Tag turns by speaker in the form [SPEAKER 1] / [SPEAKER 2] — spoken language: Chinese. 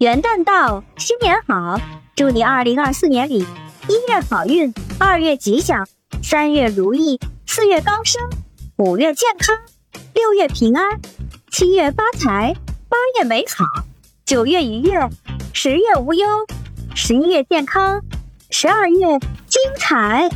[SPEAKER 1] 元旦到新年好。祝你二零二四年里一月好运二月吉祥三月如意四月高升五月健康六月平安七月发财八月美好九月愉悦十月无忧十一月健康十二月精彩。